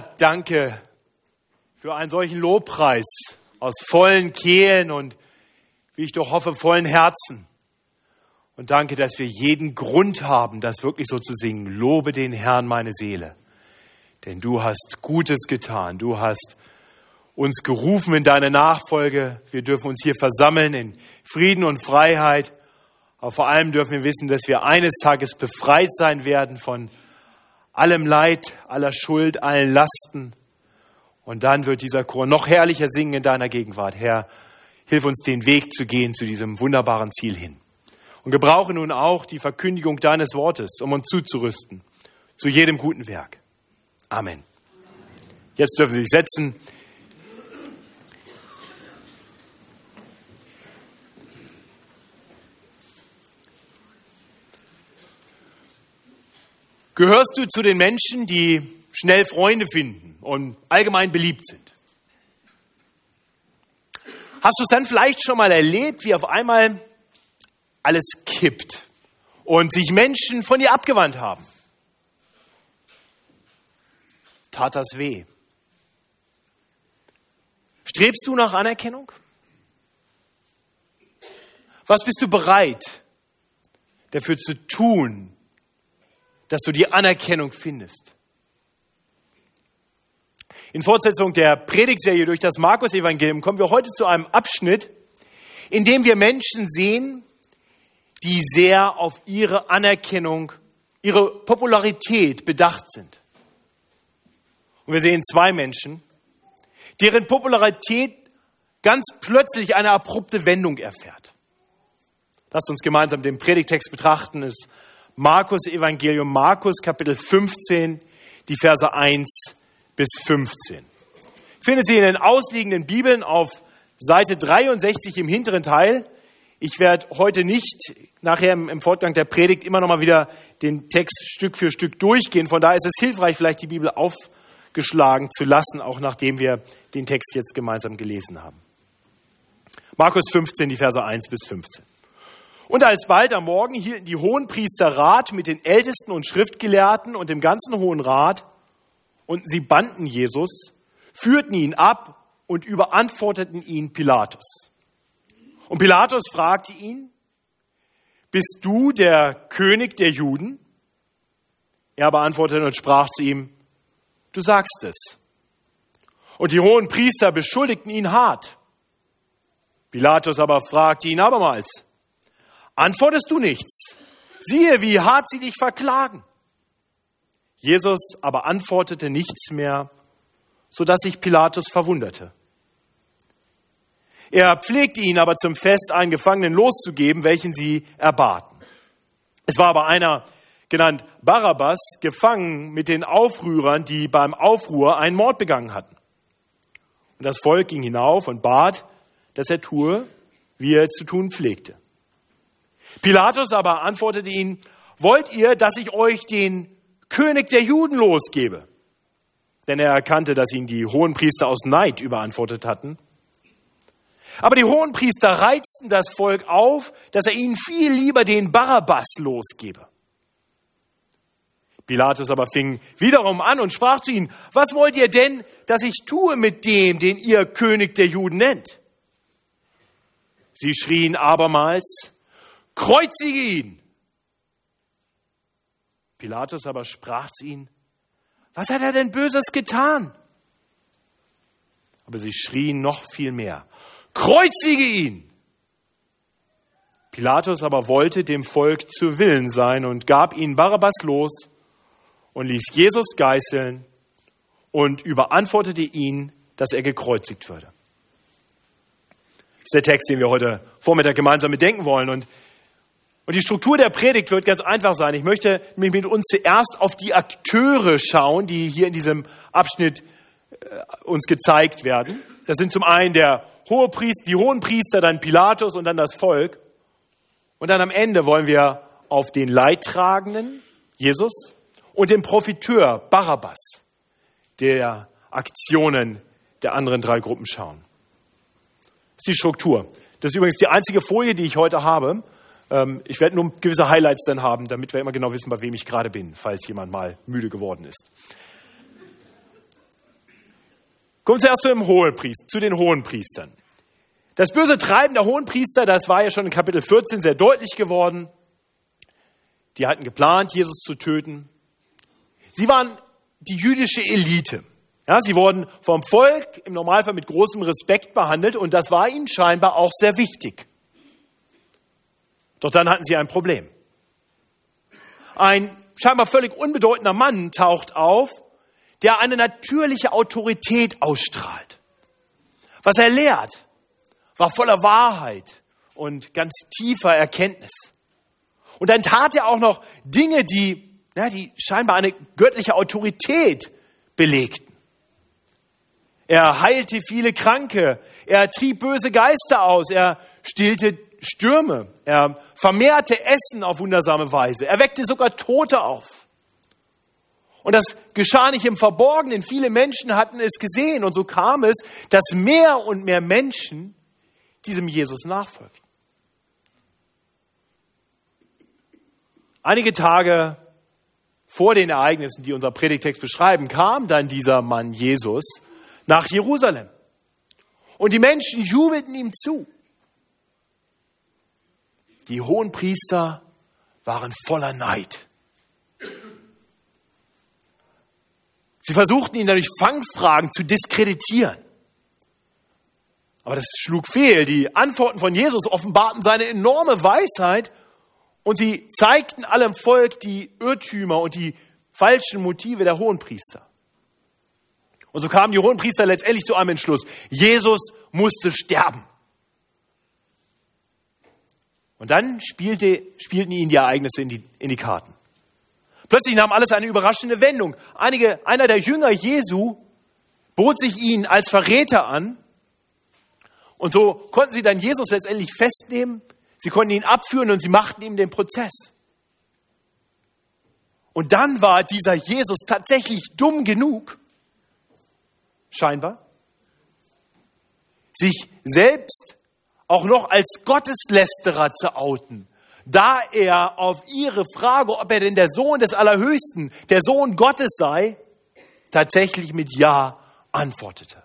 Danke für einen solchen Lobpreis aus vollen Kehlen und, wie ich doch hoffe, vollen Herzen. Und danke, dass wir jeden Grund haben, das wirklich so zu singen. Lobe den Herrn, meine Seele. Denn du hast Gutes getan. Du hast uns gerufen in deine Nachfolge. Wir dürfen uns hier versammeln in Frieden und Freiheit. Aber vor allem dürfen wir wissen, dass wir eines Tages befreit sein werden von allem Leid, aller Schuld, allen Lasten. Und dann wird dieser Chor noch herrlicher singen in deiner Gegenwart. Herr, hilf uns den Weg zu gehen zu diesem wunderbaren Ziel hin. Und gebrauche nun auch die Verkündigung deines Wortes, um uns zuzurüsten zu jedem guten Werk. Amen. Jetzt dürfen Sie sich setzen. Gehörst du zu den Menschen, die schnell Freunde finden und allgemein beliebt sind? Hast du es dann vielleicht schon mal erlebt, wie auf einmal alles kippt und sich Menschen von dir abgewandt haben? Tat das weh? Strebst du nach Anerkennung? Was bist du bereit dafür zu tun, dass du die Anerkennung findest. In Fortsetzung der Predigtserie durch das Markus-Evangelium kommen wir heute zu einem Abschnitt, in dem wir Menschen sehen, die sehr auf ihre Anerkennung, ihre Popularität bedacht sind. Und wir sehen zwei Menschen, deren Popularität ganz plötzlich eine abrupte Wendung erfährt. Lasst uns gemeinsam den Predigtext betrachten. Es Markus Evangelium, Markus Kapitel 15, die Verse 1 bis 15. Findet Sie in den ausliegenden Bibeln auf Seite 63 im hinteren Teil. Ich werde heute nicht nachher im Fortgang der Predigt immer noch mal wieder den Text Stück für Stück durchgehen. Von daher ist es hilfreich, vielleicht die Bibel aufgeschlagen zu lassen, auch nachdem wir den Text jetzt gemeinsam gelesen haben. Markus 15, die Verse 1 bis 15. Und alsbald am Morgen hielten die Hohenpriester Rat mit den Ältesten und Schriftgelehrten und dem ganzen Hohen Rat, und sie banden Jesus, führten ihn ab und überantworteten ihn Pilatus. Und Pilatus fragte ihn, bist du der König der Juden? Er beantwortete und sprach zu ihm, du sagst es. Und die hohen Priester beschuldigten ihn hart. Pilatus aber fragte ihn abermals, Antwortest du nichts? Siehe, wie hart sie dich verklagen. Jesus aber antwortete nichts mehr, so dass sich Pilatus verwunderte. Er pflegte ihn aber zum Fest einen Gefangenen loszugeben, welchen sie erbaten. Es war aber einer, genannt Barabbas, gefangen mit den Aufrührern, die beim Aufruhr einen Mord begangen hatten. Und das Volk ging hinauf und bat, dass er tue, wie er zu tun pflegte. Pilatus aber antwortete ihnen, wollt ihr, dass ich euch den König der Juden losgebe? Denn er erkannte, dass ihn die Hohenpriester aus Neid überantwortet hatten. Aber die Hohenpriester reizten das Volk auf, dass er ihnen viel lieber den Barabbas losgebe. Pilatus aber fing wiederum an und sprach zu ihnen, was wollt ihr denn, dass ich tue mit dem, den ihr König der Juden nennt? Sie schrien abermals, kreuzige ihn. Pilatus aber sprach zu ihnen, was hat er denn Böses getan? Aber sie schrien noch viel mehr, kreuzige ihn. Pilatus aber wollte dem Volk zu Willen sein und gab ihn Barabbas los und ließ Jesus geißeln und überantwortete ihn, dass er gekreuzigt würde. Das ist der Text, den wir heute Vormittag gemeinsam bedenken wollen. Und und die Struktur der Predigt wird ganz einfach sein. Ich möchte mich mit uns zuerst auf die Akteure schauen, die hier in diesem Abschnitt äh, uns gezeigt werden. Das sind zum einen der Hohepriester, die Hohenpriester, dann Pilatus und dann das Volk. Und dann am Ende wollen wir auf den Leidtragenden, Jesus, und den Profiteur, Barabbas, der Aktionen der anderen drei Gruppen schauen. Das ist die Struktur. Das ist übrigens die einzige Folie, die ich heute habe. Ähm, ich werde nur gewisse Highlights dann haben, damit wir immer genau wissen, bei wem ich gerade bin, falls jemand mal müde geworden ist. Kommen wir zuerst zu, dem Hohenpriester, zu den Hohenpriestern. Das böse Treiben der Hohenpriester, das war ja schon in Kapitel 14 sehr deutlich geworden. Die hatten geplant, Jesus zu töten. Sie waren die jüdische Elite. Ja, sie wurden vom Volk im Normalfall mit großem Respekt behandelt und das war ihnen scheinbar auch sehr wichtig. Doch dann hatten sie ein Problem. Ein scheinbar völlig unbedeutender Mann taucht auf, der eine natürliche Autorität ausstrahlt. Was er lehrt, war voller Wahrheit und ganz tiefer Erkenntnis. Und dann tat er auch noch Dinge, die, ja, die scheinbar eine göttliche Autorität belegten. Er heilte viele Kranke, er trieb böse Geister aus, er stillte Stürme, er vermehrte Essen auf wundersame Weise, er weckte sogar Tote auf. Und das geschah nicht im Verborgenen. Viele Menschen hatten es gesehen. Und so kam es, dass mehr und mehr Menschen diesem Jesus nachfolgten. Einige Tage vor den Ereignissen, die unser Predigtext beschreiben, kam dann dieser Mann Jesus nach Jerusalem. Und die Menschen jubelten ihm zu. Die hohen Priester waren voller Neid. Sie versuchten ihn dadurch Fangfragen zu diskreditieren. Aber das schlug fehl. Die Antworten von Jesus offenbarten seine enorme Weisheit und sie zeigten allem Volk die Irrtümer und die falschen Motive der Hohenpriester. Und so kamen die Hohenpriester letztendlich zu einem Entschluss. Jesus musste sterben. Und dann spielte, spielten ihnen die Ereignisse in die, in die Karten. Plötzlich nahm alles eine überraschende Wendung. Einige, einer der Jünger Jesu bot sich ihnen als Verräter an. Und so konnten sie dann Jesus letztendlich festnehmen. Sie konnten ihn abführen und sie machten ihm den Prozess. Und dann war dieser Jesus tatsächlich dumm genug, scheinbar, sich selbst auch noch als Gotteslästerer zu outen, da er auf ihre Frage, ob er denn der Sohn des Allerhöchsten, der Sohn Gottes sei, tatsächlich mit Ja antwortete.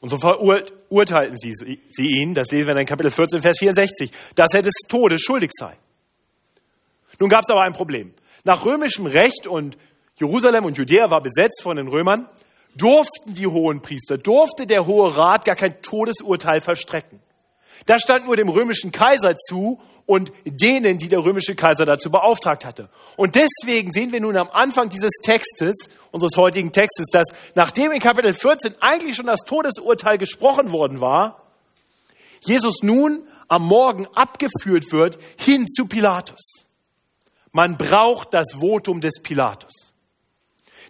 Und so verurteilten sie, sie ihn, das lesen wir in Kapitel 14, Vers 64, dass er des Todes schuldig sei. Nun gab es aber ein Problem. Nach römischem Recht und Jerusalem und Judäa war besetzt von den Römern, durften die hohen Priester, durfte der Hohe Rat gar kein Todesurteil verstrecken. Das stand nur dem römischen Kaiser zu und denen, die der römische Kaiser dazu beauftragt hatte. Und deswegen sehen wir nun am Anfang dieses Textes, unseres heutigen Textes, dass nachdem in Kapitel 14 eigentlich schon das Todesurteil gesprochen worden war, Jesus nun am Morgen abgeführt wird hin zu Pilatus. Man braucht das Votum des Pilatus.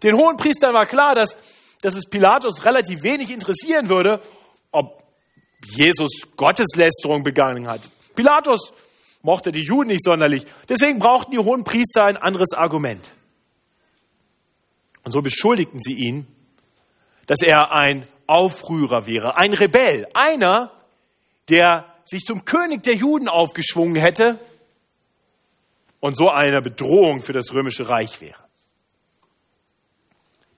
Den hohen Priestern war klar, dass dass es Pilatus relativ wenig interessieren würde, ob Jesus Gotteslästerung begangen hat. Pilatus mochte die Juden nicht sonderlich. Deswegen brauchten die hohen Priester ein anderes Argument. Und so beschuldigten sie ihn, dass er ein Aufrührer wäre, ein Rebell, einer, der sich zum König der Juden aufgeschwungen hätte und so eine Bedrohung für das römische Reich wäre.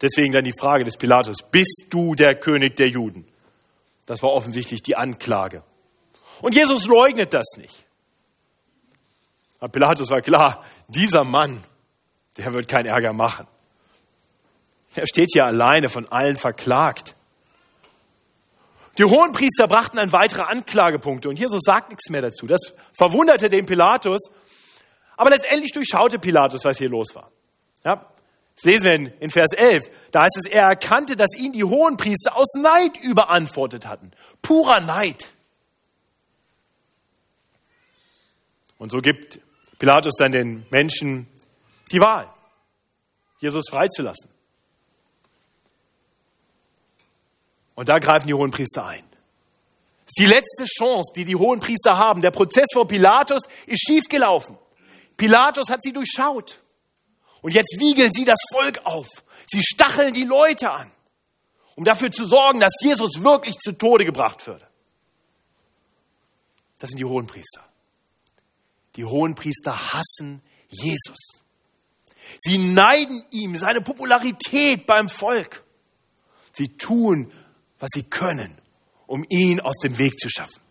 Deswegen dann die Frage des Pilatus, bist du der König der Juden? Das war offensichtlich die Anklage. Und Jesus leugnet das nicht. Aber Pilatus war klar, dieser Mann, der wird keinen Ärger machen. Er steht hier alleine von allen verklagt. Die Hohenpriester brachten dann weitere Anklagepunkte und Jesus sagt nichts mehr dazu. Das verwunderte den Pilatus, aber letztendlich durchschaute Pilatus, was hier los war. Ja, das lesen wir in, in Vers 11. Da heißt es, er erkannte, dass ihn die Hohenpriester aus Neid überantwortet hatten. Purer Neid. Und so gibt Pilatus dann den Menschen die Wahl, Jesus freizulassen. Und da greifen die Hohenpriester ein. Das ist die letzte Chance, die die Hohenpriester haben. Der Prozess vor Pilatus ist schiefgelaufen. Pilatus hat sie durchschaut. Und jetzt wiegeln sie das Volk auf. Sie stacheln die Leute an, um dafür zu sorgen, dass Jesus wirklich zu Tode gebracht würde. Das sind die Hohenpriester. Die Hohenpriester hassen Jesus. Sie neiden ihm seine Popularität beim Volk. Sie tun, was sie können, um ihn aus dem Weg zu schaffen.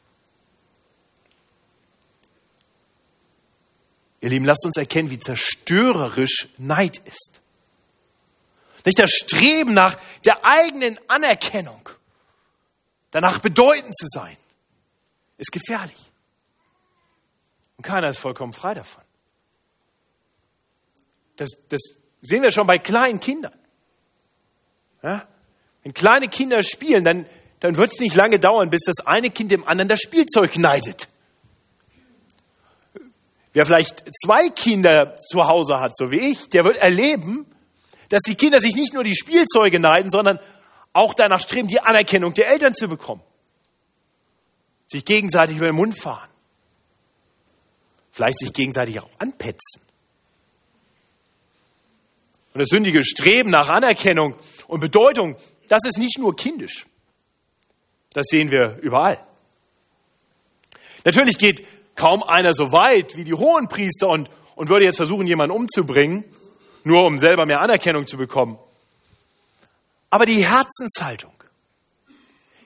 Ihr Lieben, lasst uns erkennen, wie zerstörerisch Neid ist. Nicht das Streben nach der eigenen Anerkennung, danach bedeutend zu sein, ist gefährlich. Und keiner ist vollkommen frei davon. Das, das sehen wir schon bei kleinen Kindern. Ja? Wenn kleine Kinder spielen, dann, dann wird es nicht lange dauern, bis das eine Kind dem anderen das Spielzeug neidet. Wer vielleicht zwei Kinder zu Hause hat, so wie ich, der wird erleben, dass die Kinder sich nicht nur die Spielzeuge neiden, sondern auch danach streben, die Anerkennung der Eltern zu bekommen. Sich gegenseitig über den Mund fahren. Vielleicht sich gegenseitig auch anpetzen. Und das sündige Streben nach Anerkennung und Bedeutung, das ist nicht nur kindisch. Das sehen wir überall. Natürlich geht kaum einer so weit wie die Hohenpriester und, und würde jetzt versuchen, jemanden umzubringen, nur um selber mehr Anerkennung zu bekommen. Aber die Herzenshaltung,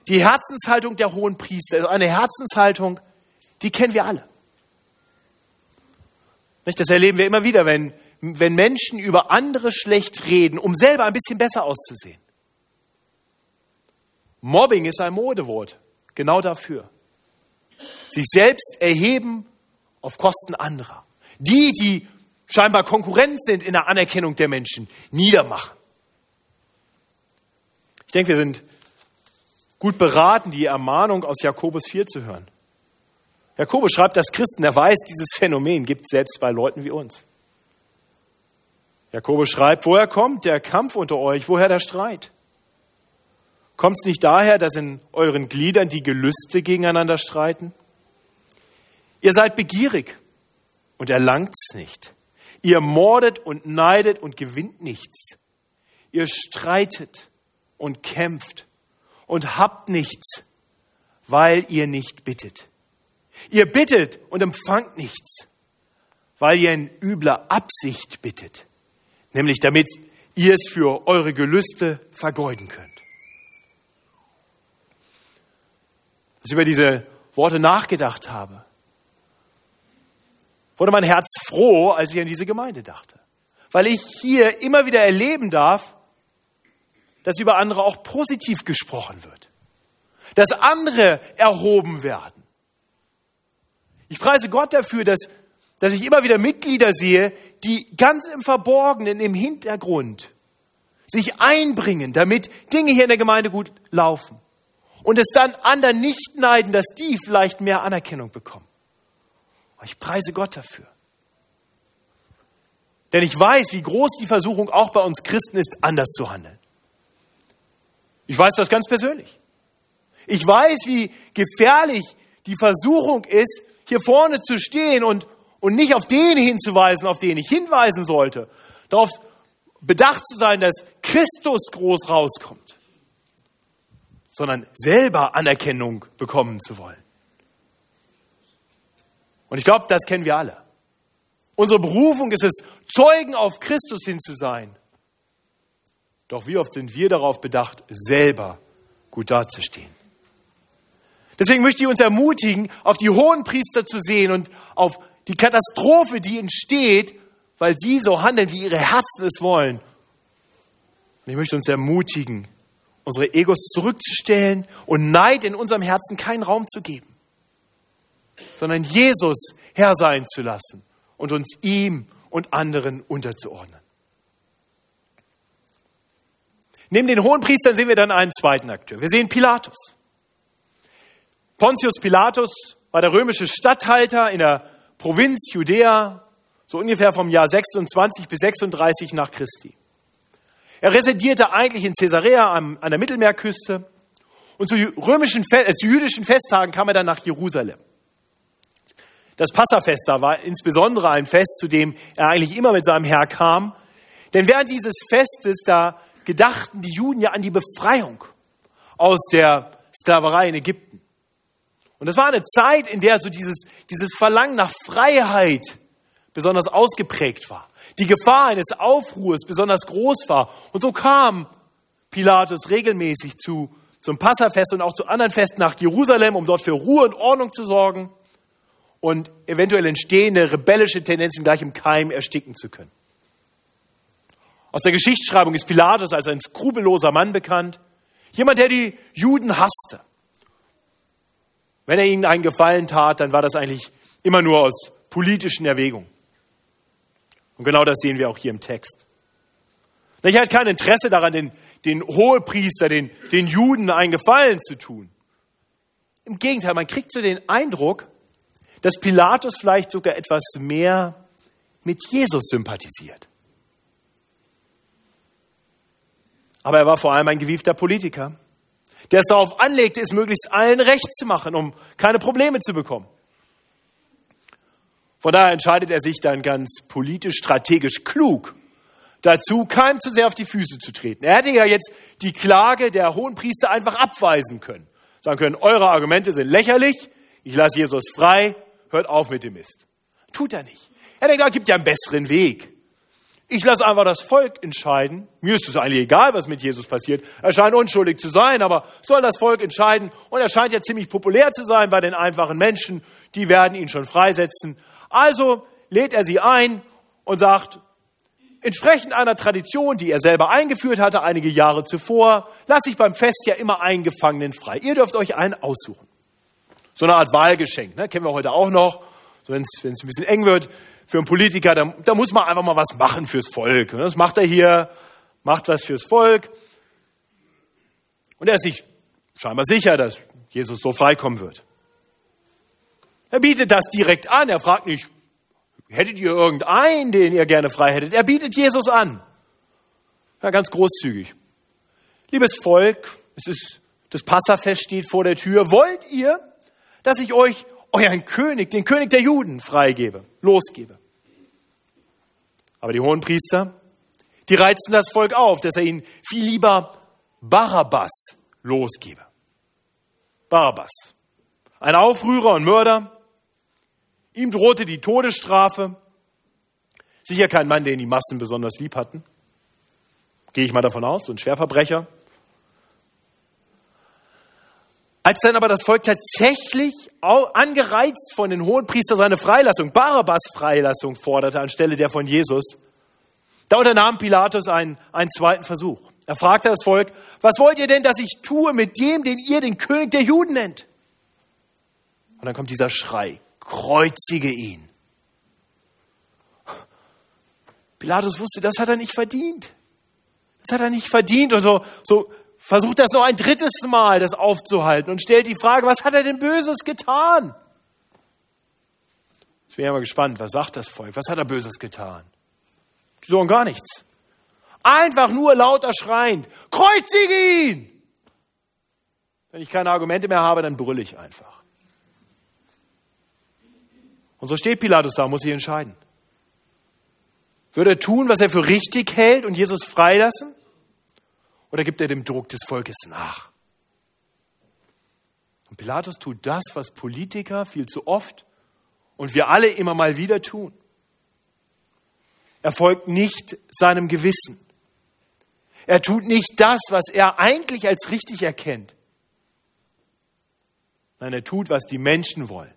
die Herzenshaltung der Hohenpriester, also eine Herzenshaltung, die kennen wir alle. Das erleben wir immer wieder, wenn, wenn Menschen über andere schlecht reden, um selber ein bisschen besser auszusehen. Mobbing ist ein Modewort, genau dafür sich selbst erheben auf Kosten anderer. Die, die scheinbar Konkurrent sind in der Anerkennung der Menschen, niedermachen. Ich denke, wir sind gut beraten, die Ermahnung aus Jakobus 4 zu hören. Jakobus schreibt, dass Christen, er weiß, dieses Phänomen gibt selbst bei Leuten wie uns. Jakobus schreibt, woher kommt der Kampf unter euch, woher der Streit? Kommt es nicht daher, dass in euren Gliedern die Gelüste gegeneinander streiten? Ihr seid begierig und erlangt's nicht. Ihr mordet und neidet und gewinnt nichts. Ihr streitet und kämpft und habt nichts, weil ihr nicht bittet. Ihr bittet und empfangt nichts, weil ihr in übler Absicht bittet, nämlich damit ihr es für eure Gelüste vergeuden könnt. Als ich über diese Worte nachgedacht habe, wurde mein Herz froh, als ich an diese Gemeinde dachte. Weil ich hier immer wieder erleben darf, dass über andere auch positiv gesprochen wird. Dass andere erhoben werden. Ich preise Gott dafür, dass, dass ich immer wieder Mitglieder sehe, die ganz im Verborgenen, im Hintergrund sich einbringen, damit Dinge hier in der Gemeinde gut laufen. Und es dann anderen nicht neiden, dass die vielleicht mehr Anerkennung bekommen. Ich preise Gott dafür. Denn ich weiß, wie groß die Versuchung auch bei uns Christen ist, anders zu handeln. Ich weiß das ganz persönlich. Ich weiß, wie gefährlich die Versuchung ist, hier vorne zu stehen und, und nicht auf den hinzuweisen, auf den ich hinweisen sollte. Darauf bedacht zu sein, dass Christus groß rauskommt, sondern selber Anerkennung bekommen zu wollen. Und ich glaube, das kennen wir alle. Unsere Berufung ist es, Zeugen auf Christus hin zu sein. Doch wie oft sind wir darauf bedacht, selber gut dazustehen? Deswegen möchte ich uns ermutigen, auf die hohen Priester zu sehen und auf die Katastrophe, die entsteht, weil sie so handeln, wie ihre Herzen es wollen. Und ich möchte uns ermutigen, unsere Egos zurückzustellen und Neid in unserem Herzen keinen Raum zu geben sondern Jesus Herr sein zu lassen und uns ihm und anderen unterzuordnen. Neben den hohen Priestern sehen wir dann einen zweiten Akteur. Wir sehen Pilatus. Pontius Pilatus war der römische Statthalter in der Provinz Judäa, so ungefähr vom Jahr 26 bis 36 nach Christi. Er residierte eigentlich in Caesarea an der Mittelmeerküste und zu, römischen, äh, zu jüdischen Festtagen kam er dann nach Jerusalem. Das Passafest da war insbesondere ein Fest, zu dem er eigentlich immer mit seinem Herr kam. Denn während dieses Festes, da gedachten die Juden ja an die Befreiung aus der Sklaverei in Ägypten. Und das war eine Zeit, in der so dieses, dieses Verlangen nach Freiheit besonders ausgeprägt war. Die Gefahr eines Aufruhrs besonders groß war. Und so kam Pilatus regelmäßig zu, zum Passafest und auch zu anderen Festen nach Jerusalem, um dort für Ruhe und Ordnung zu sorgen und eventuell entstehende rebellische Tendenzen gleich im Keim ersticken zu können. Aus der Geschichtsschreibung ist Pilatus als ein skrupelloser Mann bekannt, jemand, der die Juden hasste. Wenn er ihnen einen Gefallen tat, dann war das eigentlich immer nur aus politischen Erwägungen. Und genau das sehen wir auch hier im Text. Er hat kein Interesse daran, den, den Hohepriester, den, den Juden einen Gefallen zu tun. Im Gegenteil, man kriegt so den Eindruck, dass Pilatus vielleicht sogar etwas mehr mit Jesus sympathisiert. Aber er war vor allem ein gewiefter Politiker, der es darauf anlegte, es möglichst allen recht zu machen, um keine Probleme zu bekommen. Von daher entscheidet er sich dann ganz politisch, strategisch klug dazu, keinem zu sehr auf die Füße zu treten. Er hätte ja jetzt die Klage der Hohenpriester einfach abweisen können. Sagen können, eure Argumente sind lächerlich, ich lasse Jesus frei, hört auf mit dem Mist. Tut er nicht. Er denkt, es gibt ja einen besseren Weg. Ich lasse einfach das Volk entscheiden. Mir ist es eigentlich egal, was mit Jesus passiert. Er scheint unschuldig zu sein, aber soll das Volk entscheiden. Und er scheint ja ziemlich populär zu sein bei den einfachen Menschen. Die werden ihn schon freisetzen. Also lädt er sie ein und sagt, entsprechend einer Tradition, die er selber eingeführt hatte einige Jahre zuvor, lasse ich beim Fest ja immer einen Gefangenen frei. Ihr dürft euch einen aussuchen. So eine Art Wahlgeschenk, ne? kennen wir heute auch noch. So wenn es ein bisschen eng wird für einen Politiker, da, da muss man einfach mal was machen fürs Volk. Ne? Das macht er hier, macht was fürs Volk. Und er ist sich scheinbar sicher, dass Jesus so freikommen wird. Er bietet das direkt an. Er fragt nicht, hättet ihr irgendeinen, den ihr gerne frei hättet? Er bietet Jesus an. Ja, ganz großzügig. Liebes Volk, es ist, das Passafest steht vor der Tür. Wollt ihr, dass ich euch euren König, den König der Juden, freigebe, losgebe? Aber die hohen Priester, die reizen das Volk auf, dass er ihnen viel lieber Barabbas losgebe. Barabbas. Ein Aufrührer und Mörder, Ihm drohte die Todesstrafe. Sicher kein Mann, den die Massen besonders lieb hatten. Gehe ich mal davon aus, so ein Schwerverbrecher. Als dann aber das Volk tatsächlich angereizt von den Hohenpriester seine Freilassung, Barabbas Freilassung forderte anstelle der von Jesus, da unternahm Pilatus einen, einen zweiten Versuch. Er fragte das Volk, was wollt ihr denn, dass ich tue mit dem, den ihr den König der Juden nennt? Und dann kommt dieser Schrei kreuzige ihn. Pilatus wusste, das hat er nicht verdient. Das hat er nicht verdient. Und so, so versucht das noch ein drittes Mal, das aufzuhalten und stellt die Frage, was hat er denn Böses getan? Jetzt bin ich mal gespannt, was sagt das Volk? Was hat er Böses getan? Die sagen gar nichts. Einfach nur lauter schreiend, kreuzige ihn! Wenn ich keine Argumente mehr habe, dann brülle ich einfach. Und so steht Pilatus da, muss sich entscheiden. Wird er tun, was er für richtig hält und Jesus freilassen? Oder gibt er dem Druck des Volkes nach? Und Pilatus tut das, was Politiker viel zu oft und wir alle immer mal wieder tun. Er folgt nicht seinem Gewissen. Er tut nicht das, was er eigentlich als richtig erkennt. Nein, er tut, was die Menschen wollen.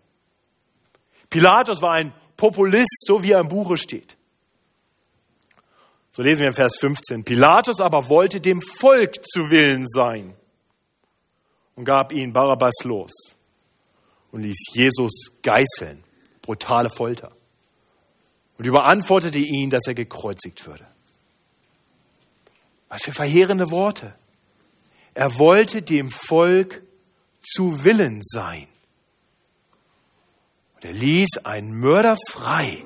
Pilatus war ein Populist, so wie er im Buche steht. So lesen wir im Vers 15. Pilatus aber wollte dem Volk zu Willen sein und gab ihn Barabbas los und ließ Jesus geißeln. Brutale Folter. Und überantwortete ihn, dass er gekreuzigt würde. Was für verheerende Worte. Er wollte dem Volk zu Willen sein. Er ließ einen Mörder frei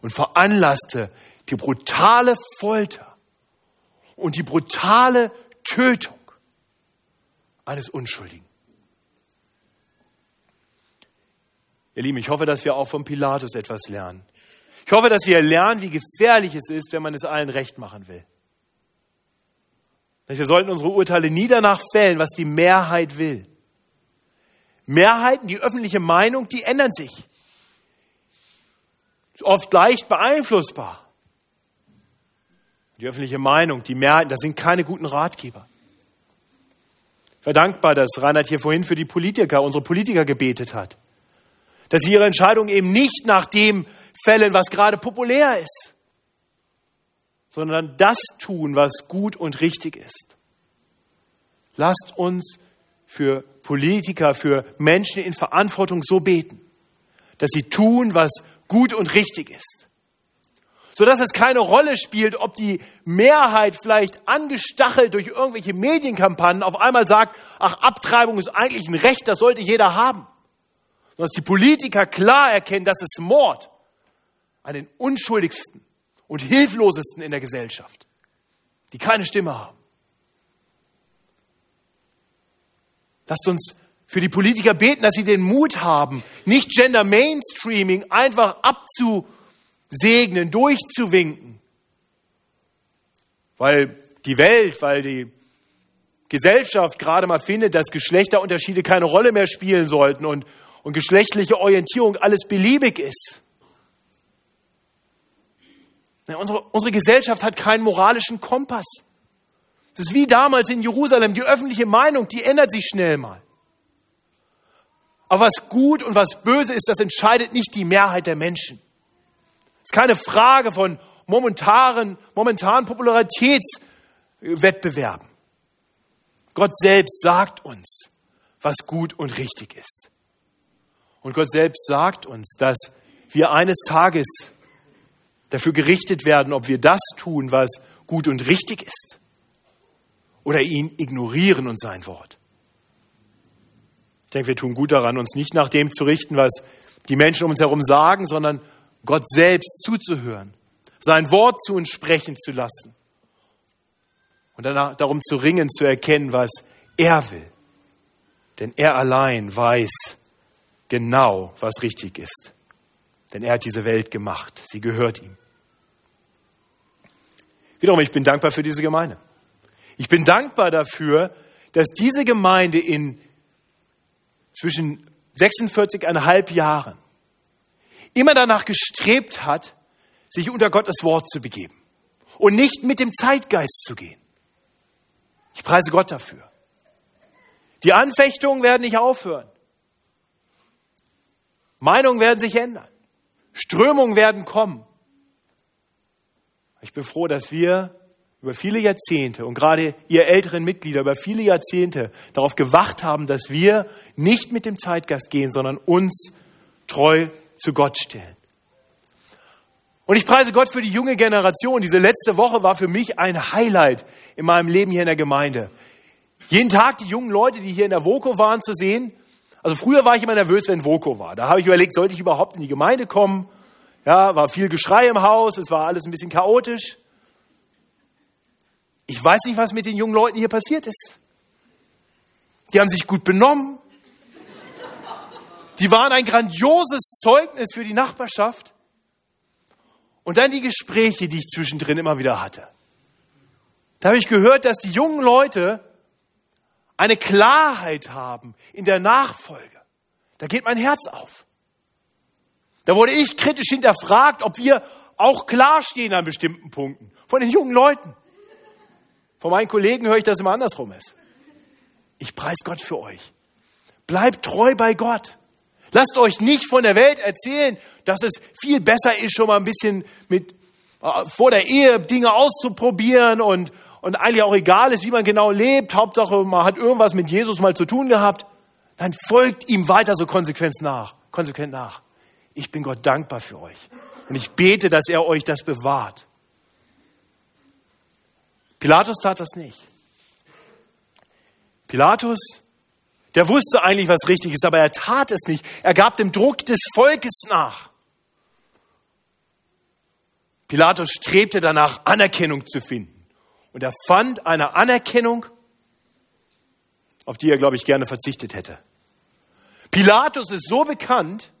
und veranlasste die brutale Folter und die brutale Tötung eines Unschuldigen. Ihr Lieben, ich hoffe, dass wir auch von Pilatus etwas lernen. Ich hoffe, dass wir lernen, wie gefährlich es ist, wenn man es allen recht machen will. Wir sollten unsere Urteile nie danach fällen, was die Mehrheit will. Mehrheiten, die öffentliche Meinung, die ändern sich. Oft leicht beeinflussbar. die öffentliche Meinung, die Mehrheit, das sind keine guten Ratgeber. Ich war dankbar, dass Reinhard hier vorhin für die Politiker, unsere Politiker gebetet hat. Dass sie ihre Entscheidungen eben nicht nach dem fällen, was gerade populär ist, sondern das tun, was gut und richtig ist. Lasst uns für Politiker, für Menschen in Verantwortung so beten, dass sie tun, was gut und richtig ist. Sodass es keine Rolle spielt, ob die Mehrheit vielleicht angestachelt durch irgendwelche Medienkampagnen auf einmal sagt, ach, Abtreibung ist eigentlich ein Recht, das sollte jeder haben. Sondern dass die Politiker klar erkennen, dass es Mord an den unschuldigsten und hilflosesten in der Gesellschaft, die keine Stimme haben. Lasst uns für die Politiker beten, dass sie den Mut haben, nicht Gender Mainstreaming einfach abzusegnen, durchzuwinken. Weil die Welt, weil die Gesellschaft gerade mal findet, dass Geschlechterunterschiede keine Rolle mehr spielen sollten und, und geschlechtliche Orientierung alles beliebig ist. Ja, unsere, unsere Gesellschaft hat keinen moralischen Kompass. Es ist wie damals in Jerusalem, die öffentliche Meinung, die ändert sich schnell mal. Aber was gut und was böse ist, das entscheidet nicht die Mehrheit der Menschen. Es ist keine Frage von momentanen, momentanen Popularitätswettbewerben. Gott selbst sagt uns, was gut und richtig ist. Und Gott selbst sagt uns, dass wir eines Tages dafür gerichtet werden, ob wir das tun, was gut und richtig ist, oder ihn ignorieren und sein Wort. Ich denke, wir tun gut daran, uns nicht nach dem zu richten, was die Menschen um uns herum sagen, sondern Gott selbst zuzuhören, sein Wort zu uns sprechen zu lassen und danach darum zu ringen, zu erkennen, was er will. Denn er allein weiß genau, was richtig ist. Denn er hat diese Welt gemacht. Sie gehört ihm. Wiederum, ich bin dankbar für diese Gemeinde. Ich bin dankbar dafür, dass diese Gemeinde in zwischen 46,5 Jahren immer danach gestrebt hat, sich unter Gottes Wort zu begeben und nicht mit dem Zeitgeist zu gehen. Ich preise Gott dafür. Die Anfechtungen werden nicht aufhören. Meinungen werden sich ändern. Strömungen werden kommen. Ich bin froh, dass wir über viele Jahrzehnte und gerade ihr älteren Mitglieder über viele Jahrzehnte darauf gewacht haben, dass wir nicht mit dem Zeitgeist gehen, sondern uns treu zu Gott stellen. Und ich preise Gott für die junge Generation. Diese letzte Woche war für mich ein Highlight in meinem Leben hier in der Gemeinde. Jeden Tag die jungen Leute, die hier in der Voko waren, zu sehen. Also früher war ich immer nervös, wenn Voko war. Da habe ich überlegt, sollte ich überhaupt in die Gemeinde kommen? Ja, war viel Geschrei im Haus, es war alles ein bisschen chaotisch. Ich weiß nicht, was mit den jungen Leuten hier passiert ist. Die haben sich gut benommen. Die waren ein grandioses Zeugnis für die Nachbarschaft. Und dann die Gespräche, die ich zwischendrin immer wieder hatte. Da habe ich gehört, dass die jungen Leute eine Klarheit haben in der Nachfolge. Da geht mein Herz auf. Da wurde ich kritisch hinterfragt, ob wir auch klar stehen an bestimmten Punkten von den jungen Leuten. Von meinen Kollegen höre ich, dass es immer andersrum ist. Ich preise Gott für euch. Bleibt treu bei Gott. Lasst euch nicht von der Welt erzählen, dass es viel besser ist, schon mal ein bisschen mit äh, vor der Ehe Dinge auszuprobieren und, und eigentlich auch egal ist, wie man genau lebt. Hauptsache, man hat irgendwas mit Jesus mal zu tun gehabt. Dann folgt ihm weiter so konsequent nach. Konsequent nach. Ich bin Gott dankbar für euch. Und ich bete, dass er euch das bewahrt. Pilatus tat das nicht. Pilatus, der wusste eigentlich, was richtig ist, aber er tat es nicht. Er gab dem Druck des Volkes nach. Pilatus strebte danach, Anerkennung zu finden. Und er fand eine Anerkennung, auf die er, glaube ich, gerne verzichtet hätte. Pilatus ist so bekannt,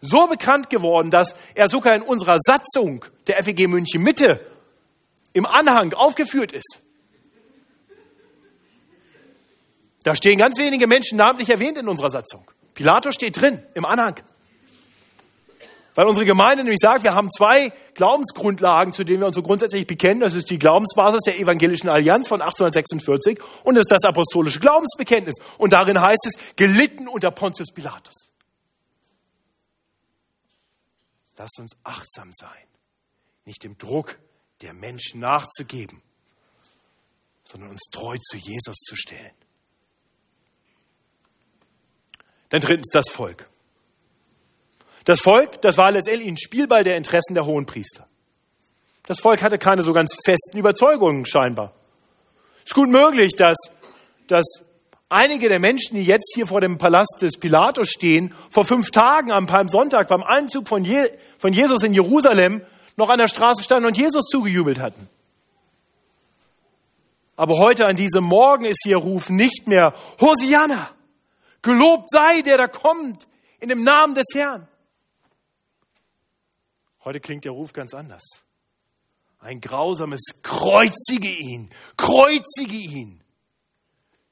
so bekannt geworden, dass er sogar in unserer Satzung der FEG München Mitte im Anhang aufgeführt ist. Da stehen ganz wenige Menschen namentlich erwähnt in unserer Satzung. Pilatus steht drin im Anhang. Weil unsere Gemeinde nämlich sagt, wir haben zwei Glaubensgrundlagen, zu denen wir uns so grundsätzlich bekennen. Das ist die Glaubensbasis der Evangelischen Allianz von 1846 und das ist das apostolische Glaubensbekenntnis. Und darin heißt es, gelitten unter Pontius Pilatus. Lasst uns achtsam sein, nicht dem Druck der Menschen nachzugeben, sondern uns treu zu Jesus zu stellen. Dann drittens das Volk. Das Volk, das war letztendlich ein Spielball der Interessen der Hohenpriester. Das Volk hatte keine so ganz festen Überzeugungen scheinbar. Es ist gut möglich, dass, dass einige der Menschen, die jetzt hier vor dem Palast des Pilatus stehen, vor fünf Tagen am Palmsonntag beim Einzug von, Je, von Jesus in Jerusalem noch an der Straße standen und Jesus zugejubelt hatten. Aber heute an diesem Morgen ist ihr Ruf nicht mehr Hosianna, gelobt sei der da kommt in dem Namen des Herrn. Heute klingt der Ruf ganz anders. Ein grausames Kreuzige ihn, kreuzige ihn,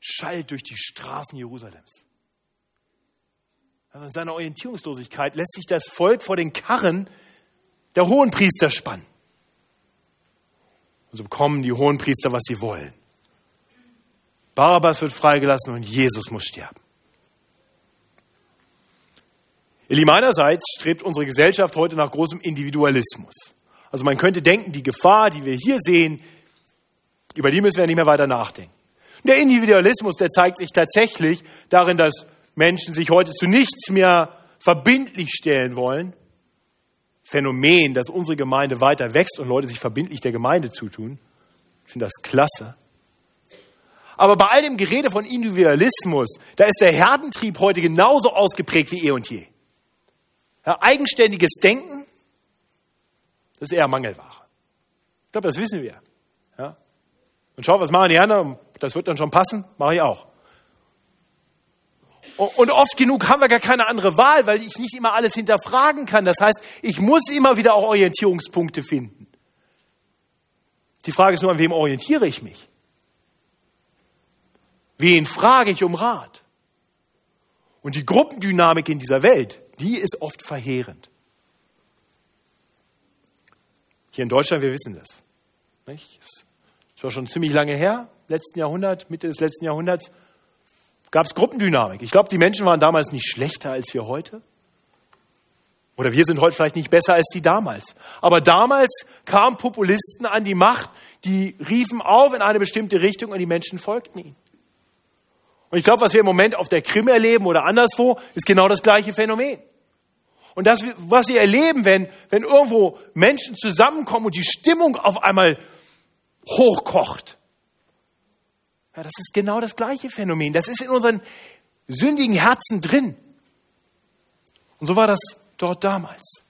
schallt durch die Straßen Jerusalems. In seiner Orientierungslosigkeit lässt sich das Volk vor den Karren der Hohenpriester spannen. Und so bekommen die Hohenpriester, was sie wollen. Barabbas wird freigelassen und Jesus muss sterben. Ihr Lieben, einerseits strebt unsere Gesellschaft heute nach großem Individualismus. Also man könnte denken, die Gefahr, die wir hier sehen, über die müssen wir nicht mehr weiter nachdenken. Der Individualismus, der zeigt sich tatsächlich darin, dass Menschen sich heute zu nichts mehr verbindlich stellen wollen. Phänomen, dass unsere Gemeinde weiter wächst und Leute sich verbindlich der Gemeinde zutun. Ich finde das klasse. Aber bei all dem Gerede von Individualismus, da ist der Herdentrieb heute genauso ausgeprägt wie eh und je. Ja, eigenständiges Denken, das ist eher Mangelware. Ich glaube, das wissen wir. Ja? Und schau, was machen die anderen? Das wird dann schon passen, mache ich auch. Und oft genug haben wir gar keine andere Wahl, weil ich nicht immer alles hinterfragen kann. Das heißt, ich muss immer wieder auch Orientierungspunkte finden. Die Frage ist nur, an wem orientiere ich mich? Wen frage ich um Rat? Und die Gruppendynamik in dieser Welt, die ist oft verheerend. Hier in Deutschland, wir wissen das. Nicht? Das war schon ziemlich lange her, letzten Jahrhundert, Mitte des letzten Jahrhunderts, gab es Gruppendynamik. Ich glaube, die Menschen waren damals nicht schlechter als wir heute. Oder wir sind heute vielleicht nicht besser als die damals. Aber damals kamen Populisten an die Macht, die riefen auf in eine bestimmte Richtung und die Menschen folgten ihnen. Und ich glaube, was wir im Moment auf der Krim erleben oder anderswo, ist genau das gleiche Phänomen. Und das, was wir erleben, wenn, wenn irgendwo Menschen zusammenkommen und die Stimmung auf einmal hochkocht, ja, das ist genau das gleiche Phänomen. Das ist in unseren sündigen Herzen drin. Und so war das dort damals.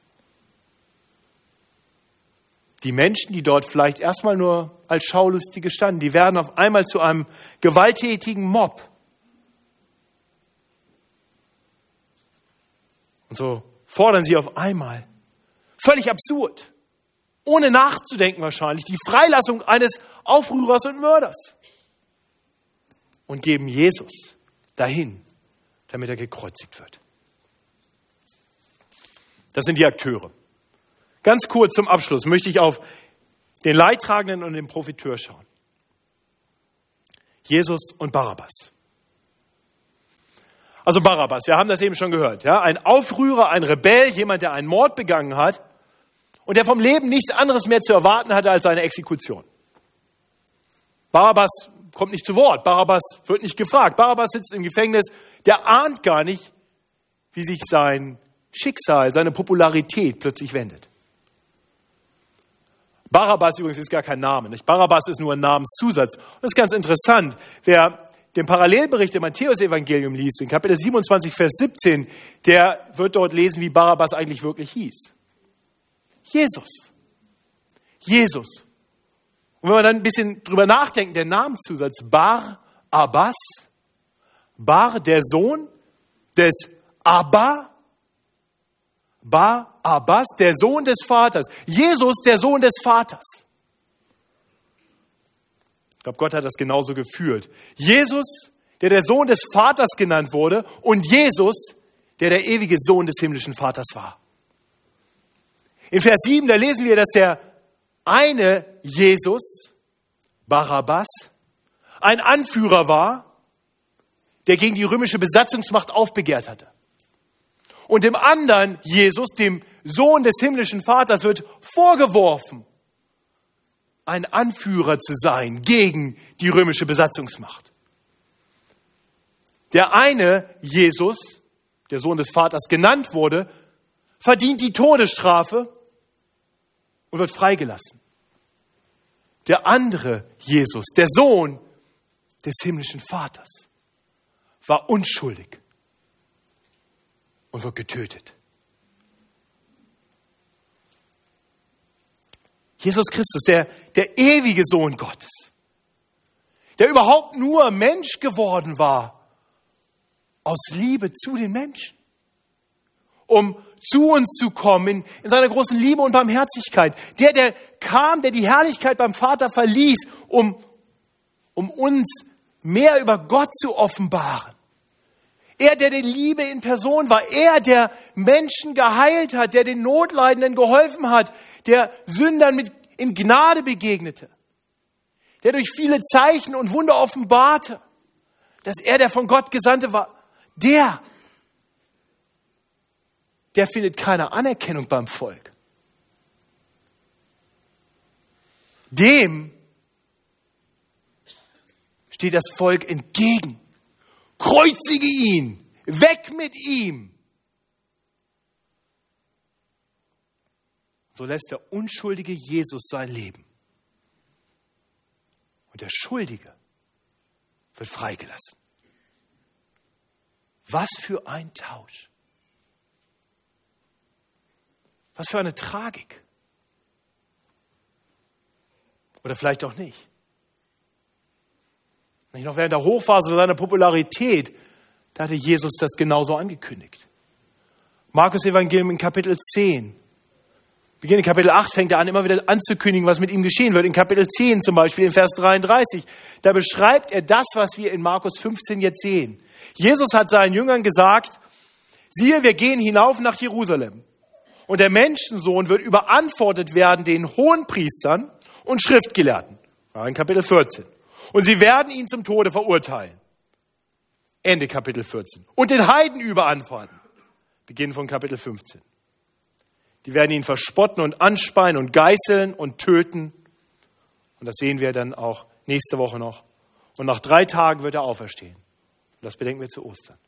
Die Menschen, die dort vielleicht erstmal nur als Schaulustige standen, die werden auf einmal zu einem gewalttätigen Mob. Und so fordern sie auf einmal, völlig absurd, ohne nachzudenken wahrscheinlich, die Freilassung eines Aufrührers und Mörders und geben Jesus dahin, damit er gekreuzigt wird. Das sind die Akteure. Ganz kurz zum Abschluss möchte ich auf den Leidtragenden und den Profiteur schauen. Jesus und Barabbas. Also Barabbas, wir haben das eben schon gehört, ja, ein Aufrührer, ein Rebell, jemand, der einen Mord begangen hat und der vom Leben nichts anderes mehr zu erwarten hatte als seine Exekution. Barabbas kommt nicht zu Wort, Barabbas wird nicht gefragt, Barabbas sitzt im Gefängnis, der ahnt gar nicht, wie sich sein Schicksal, seine Popularität plötzlich wendet. Barabbas übrigens ist gar kein Name, nicht? Barabbas ist nur ein Namenszusatz. das ist ganz interessant. Wer den Parallelbericht im Matthäus-Evangelium liest, in Kapitel 27, Vers 17, der wird dort lesen, wie Barabbas eigentlich wirklich hieß. Jesus. Jesus. Und wenn wir dann ein bisschen drüber nachdenken, der Namenszusatz Bar Abbas, Bar der Sohn des Abba, Bar Abbas, der Sohn des Vaters, Jesus, der Sohn des Vaters. Ich glaube, Gott hat das genauso geführt. Jesus, der der Sohn des Vaters genannt wurde, und Jesus, der der ewige Sohn des himmlischen Vaters war. In Vers 7, da lesen wir, dass der eine Jesus, Barabbas, ein Anführer war, der gegen die römische Besatzungsmacht aufbegehrt hatte. Und dem anderen Jesus, dem Sohn des himmlischen Vaters, wird vorgeworfen, ein Anführer zu sein gegen die römische Besatzungsmacht. Der eine, Jesus, der Sohn des Vaters genannt wurde, verdient die Todesstrafe und wird freigelassen. Der andere, Jesus, der Sohn des himmlischen Vaters, war unschuldig und wird getötet. Jesus Christus, der, der ewige Sohn Gottes, der überhaupt nur Mensch geworden war, aus Liebe zu den Menschen, um zu uns zu kommen in, in seiner großen Liebe und Barmherzigkeit. Der, der kam, der die Herrlichkeit beim Vater verließ, um, um uns mehr über Gott zu offenbaren. Er, der die Liebe in Person war. Er, der Menschen geheilt hat, der den Notleidenden geholfen hat, der Sündern mit, in Gnade begegnete. Der durch viele Zeichen und Wunder offenbarte, dass er der von Gott Gesandte war. Der, der findet keine Anerkennung beim Volk. Dem steht das Volk entgegen. Kreuzige ihn, weg mit ihm. So lässt der unschuldige Jesus sein Leben. Und der Schuldige wird freigelassen. Was für ein Tausch. Was für eine Tragik. Oder vielleicht auch nicht. Noch während der Hochphase seiner Popularität, da hatte Jesus das genauso angekündigt. Markus Evangelium in Kapitel 10. Beginn in Kapitel 8 fängt er an, immer wieder anzukündigen, was mit ihm geschehen wird. In Kapitel 10 zum Beispiel, in Vers 33, da beschreibt er das, was wir in Markus 15 jetzt sehen. Jesus hat seinen Jüngern gesagt, siehe, wir gehen hinauf nach Jerusalem. Und der Menschensohn wird überantwortet werden den Hohenpriestern und Schriftgelehrten. In Kapitel 14. Und sie werden ihn zum Tode verurteilen. Ende Kapitel 14. Und den Heiden überantworten. Beginn von Kapitel 15. Die werden ihn verspotten und anspeien und geißeln und töten. Und das sehen wir dann auch nächste Woche noch. Und nach drei Tagen wird er auferstehen. Und das bedenken wir zu Ostern.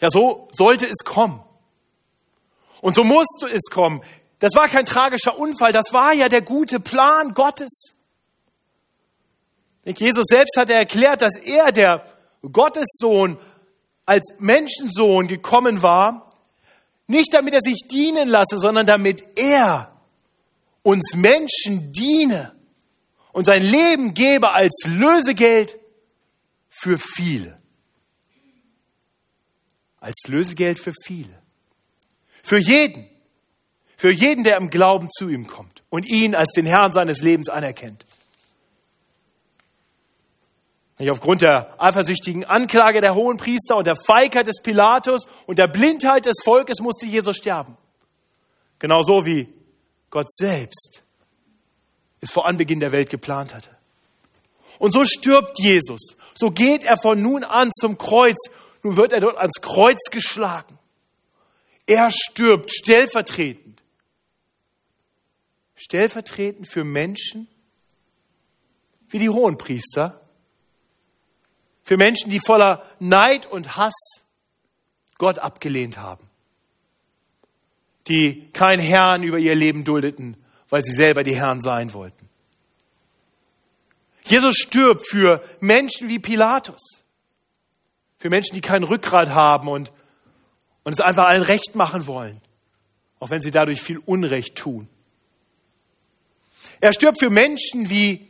Ja, so sollte es kommen. Und so musste es kommen. Das war kein tragischer Unfall, das war ja der gute Plan Gottes. Jesus selbst hat erklärt, dass er, der Gottessohn, als Menschensohn gekommen war, nicht damit er sich dienen lasse, sondern damit er uns Menschen diene und sein Leben gebe als Lösegeld für viele. Als Lösegeld für viele. Für jeden. Für jeden, der im Glauben zu ihm kommt und ihn als den Herrn seines Lebens anerkennt. Aufgrund der eifersüchtigen Anklage der hohen Priester und der Feigheit des Pilatus und der Blindheit des Volkes musste Jesus sterben. Genauso wie Gott selbst es vor Anbeginn der Welt geplant hatte. Und so stirbt Jesus. So geht er von nun an zum Kreuz. Nun wird er dort ans Kreuz geschlagen. Er stirbt stellvertretend. Stellvertretend für Menschen wie die Hohenpriester. Für Menschen, die voller Neid und Hass Gott abgelehnt haben. Die keinen Herrn über ihr Leben duldeten weil sie selber die Herren sein wollten. Jesus stirbt für Menschen wie Pilatus, für Menschen, die kein Rückgrat haben und, und es einfach allen recht machen wollen, auch wenn sie dadurch viel Unrecht tun. Er stirbt für Menschen wie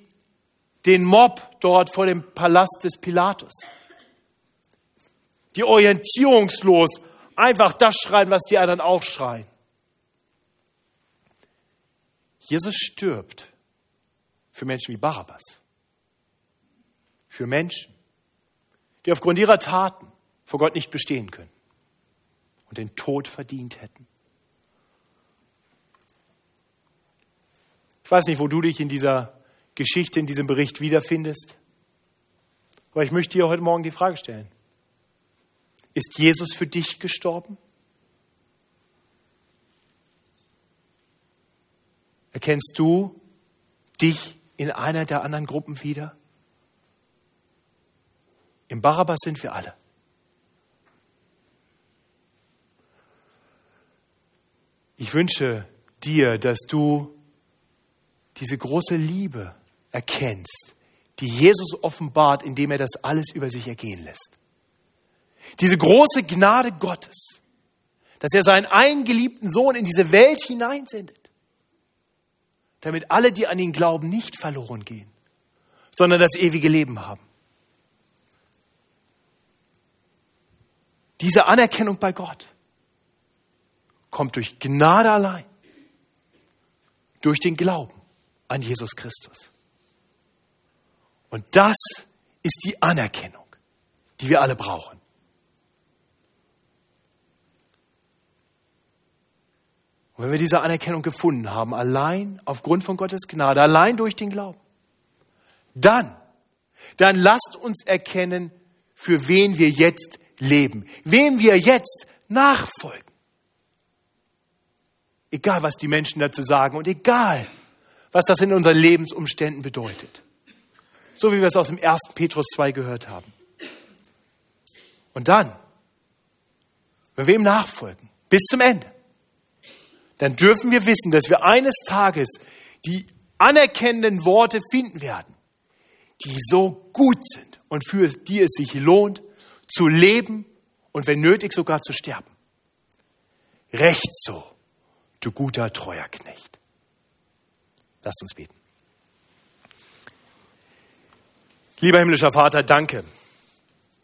den Mob dort vor dem Palast des Pilatus, die orientierungslos einfach das schreien, was die anderen auch schreien. Jesus stirbt für Menschen wie Barabbas. Für Menschen, die aufgrund ihrer Taten vor Gott nicht bestehen können. und den Tod verdient hätten. Ich weiß nicht, wo du dich in dieser Geschichte, in diesem Bericht wiederfindest, aber ich möchte dir heute Morgen die Frage stellen. Ist Jesus für dich gestorben? Erkennst du dich in einer der anderen Gruppen wieder? Im Barabbas sind wir alle. Ich wünsche dir, dass du diese große Liebe erkennst, die Jesus offenbart, indem er das alles über sich ergehen lässt. Diese große Gnade Gottes, dass er seinen eingeliebten Sohn in diese Welt hineinsendet, damit alle, die an ihn glauben, nicht verloren gehen, sondern das ewige Leben haben. Diese Anerkennung bei Gott kommt durch Gnade allein, durch den Glauben an Jesus Christus. Und das ist die Anerkennung, die wir alle brauchen. Und wenn wir diese Anerkennung gefunden haben, allein aufgrund von Gottes Gnade, allein durch den Glauben, dann, dann lasst uns erkennen, für wen wir jetzt leben, wem wir jetzt nachfolgen. Egal, was die Menschen dazu sagen und egal, was das in unseren Lebensumständen bedeutet. So wie wir es aus dem 1. Petrus 2 gehört haben. Und dann, wenn wir ihm nachfolgen, bis zum Ende, dann dürfen wir wissen, dass wir eines Tages die anerkennenden Worte finden werden, die so gut sind und für die es sich lohnt, zu leben und wenn nötig sogar zu sterben. Recht so, du guter, treuer Knecht. Lasst uns beten. Lieber himmlischer Vater, danke.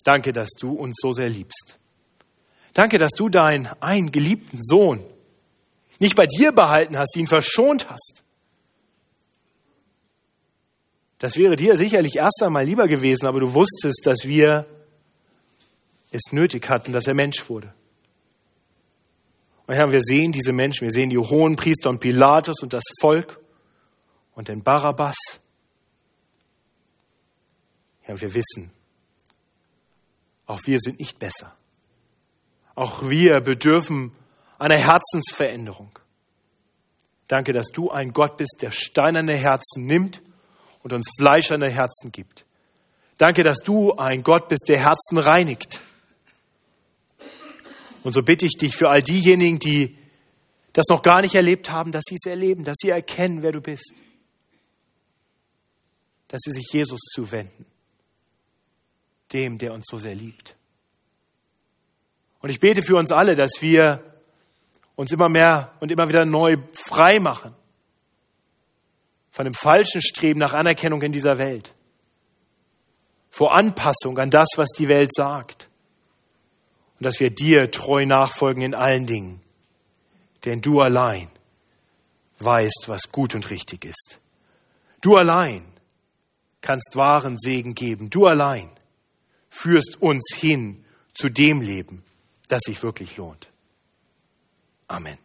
Danke, dass du uns so sehr liebst. Danke, dass du deinen einen geliebten Sohn nicht bei dir behalten hast, ihn verschont hast. Das wäre dir sicherlich erst einmal lieber gewesen, aber du wusstest, dass wir es nötig hatten, dass er Mensch wurde. Und Herr, wir sehen diese Menschen, wir sehen die hohen Priester und Pilatus und das Volk und den Barabbas. Ja, wir wissen, auch wir sind nicht besser. Auch wir bedürfen einer Herzensveränderung. Danke, dass du ein Gott bist, der steinerne Herzen nimmt und uns fleischerne Herzen gibt. Danke, dass du ein Gott bist, der Herzen reinigt. Und so bitte ich dich für all diejenigen, die das noch gar nicht erlebt haben, dass sie es erleben, dass sie erkennen, wer du bist dass sie sich Jesus zuwenden, dem, der uns so sehr liebt. Und ich bete für uns alle, dass wir uns immer mehr und immer wieder neu frei machen von dem falschen Streben nach Anerkennung in dieser Welt, vor Anpassung an das, was die Welt sagt. Und dass wir dir treu nachfolgen in allen Dingen, denn du allein weißt, was gut und richtig ist. Du allein kannst wahren Segen geben. Du allein führst uns hin zu dem Leben, das sich wirklich lohnt. Amen.